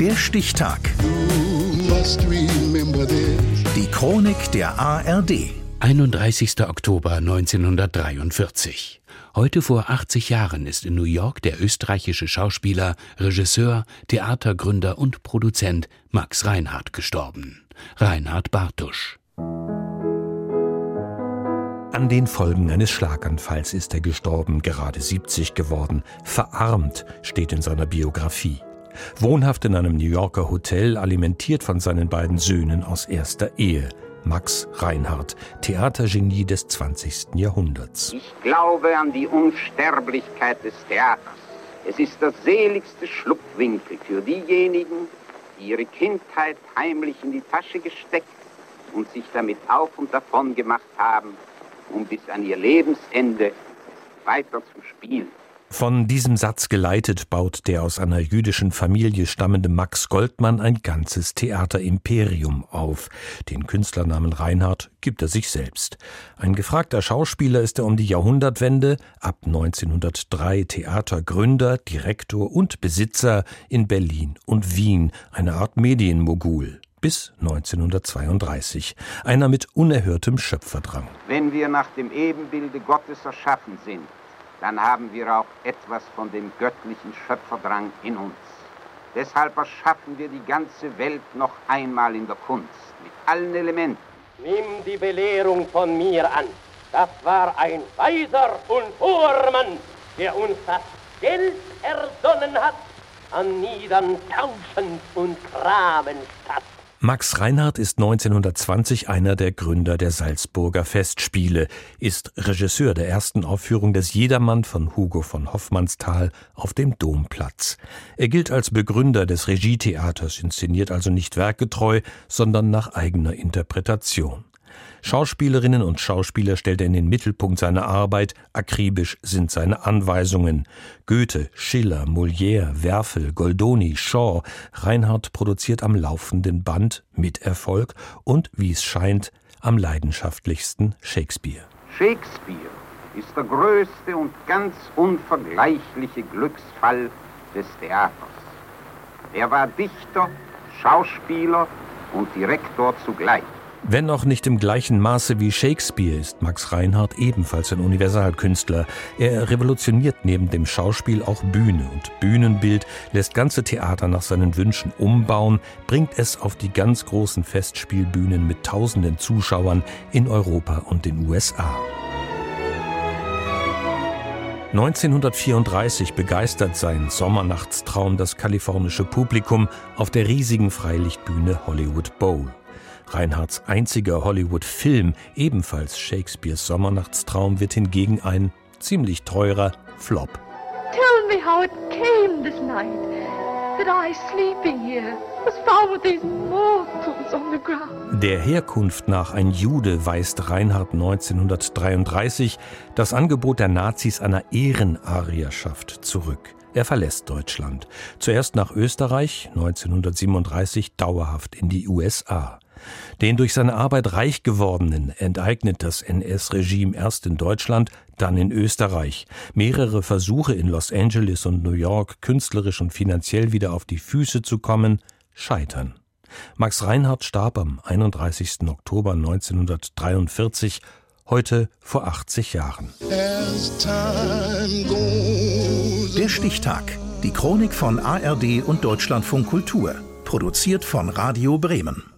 Der Stichtag. Die Chronik der ARD. 31. Oktober 1943. Heute vor 80 Jahren ist in New York der österreichische Schauspieler, Regisseur, Theatergründer und Produzent Max Reinhardt gestorben. Reinhard Bartusch. An den Folgen eines Schlaganfalls ist er gestorben, gerade 70 geworden. Verarmt steht in seiner Biografie. Wohnhaft in einem New Yorker Hotel, alimentiert von seinen beiden Söhnen aus erster Ehe. Max Reinhardt, Theatergenie des 20. Jahrhunderts. Ich glaube an die Unsterblichkeit des Theaters. Es ist der seligste Schlupfwinkel für diejenigen, die ihre Kindheit heimlich in die Tasche gesteckt und sich damit auf und davon gemacht haben, um bis an ihr Lebensende weiter zu spielen. Von diesem Satz geleitet baut der aus einer jüdischen Familie stammende Max Goldmann ein ganzes Theaterimperium auf. Den Künstlernamen Reinhard gibt er sich selbst. Ein gefragter Schauspieler ist er um die Jahrhundertwende, ab 1903 Theatergründer, Direktor und Besitzer in Berlin und Wien, eine Art Medienmogul bis 1932. Einer mit unerhörtem Schöpferdrang. Wenn wir nach dem Ebenbilde Gottes erschaffen sind, dann haben wir auch etwas von dem göttlichen Schöpferdrang in uns. Deshalb erschaffen wir die ganze Welt noch einmal in der Kunst, mit allen Elementen. Nimm die Belehrung von mir an. Das war ein weiser und hoher Mann, der uns das Geld ersonnen hat, an niedern Tauschen und Kramen statt. Max Reinhardt ist 1920 einer der Gründer der Salzburger Festspiele, ist Regisseur der ersten Aufführung des Jedermann von Hugo von Hoffmannsthal auf dem Domplatz. Er gilt als Begründer des Regietheaters, inszeniert also nicht werkgetreu, sondern nach eigener Interpretation. Schauspielerinnen und Schauspieler stellt er in den Mittelpunkt seiner Arbeit, akribisch sind seine Anweisungen. Goethe, Schiller, Molière, Werfel, Goldoni, Shaw, Reinhardt produziert am laufenden Band mit Erfolg und, wie es scheint, am leidenschaftlichsten Shakespeare. Shakespeare ist der größte und ganz unvergleichliche Glücksfall des Theaters. Er war Dichter, Schauspieler und Direktor zugleich. Wenn auch nicht im gleichen Maße wie Shakespeare ist Max Reinhardt ebenfalls ein Universalkünstler. Er revolutioniert neben dem Schauspiel auch Bühne und Bühnenbild, lässt ganze Theater nach seinen Wünschen umbauen, bringt es auf die ganz großen Festspielbühnen mit tausenden Zuschauern in Europa und den USA. 1934 begeistert sein Sommernachtstraum das kalifornische Publikum auf der riesigen Freilichtbühne Hollywood Bowl. Reinhards einziger Hollywood-Film, ebenfalls Shakespeares Sommernachtstraum, wird hingegen ein ziemlich teurer Flop. Tell me how it came this night that I sleeping here was found with these mortals on the ground. Der Herkunft nach ein Jude weist Reinhard 1933 das Angebot der Nazis einer Ehrenarierschaft zurück. Er verlässt Deutschland. Zuerst nach Österreich, 1937 dauerhaft in die USA. Den durch seine Arbeit reich gewordenen enteignet das NS-Regime erst in Deutschland, dann in Österreich. Mehrere Versuche in Los Angeles und New York, künstlerisch und finanziell wieder auf die Füße zu kommen, scheitern. Max Reinhardt starb am 31. Oktober 1943, heute vor 80 Jahren. Der Stichtag. Die Chronik von ARD und Deutschlandfunk Kultur. Produziert von Radio Bremen.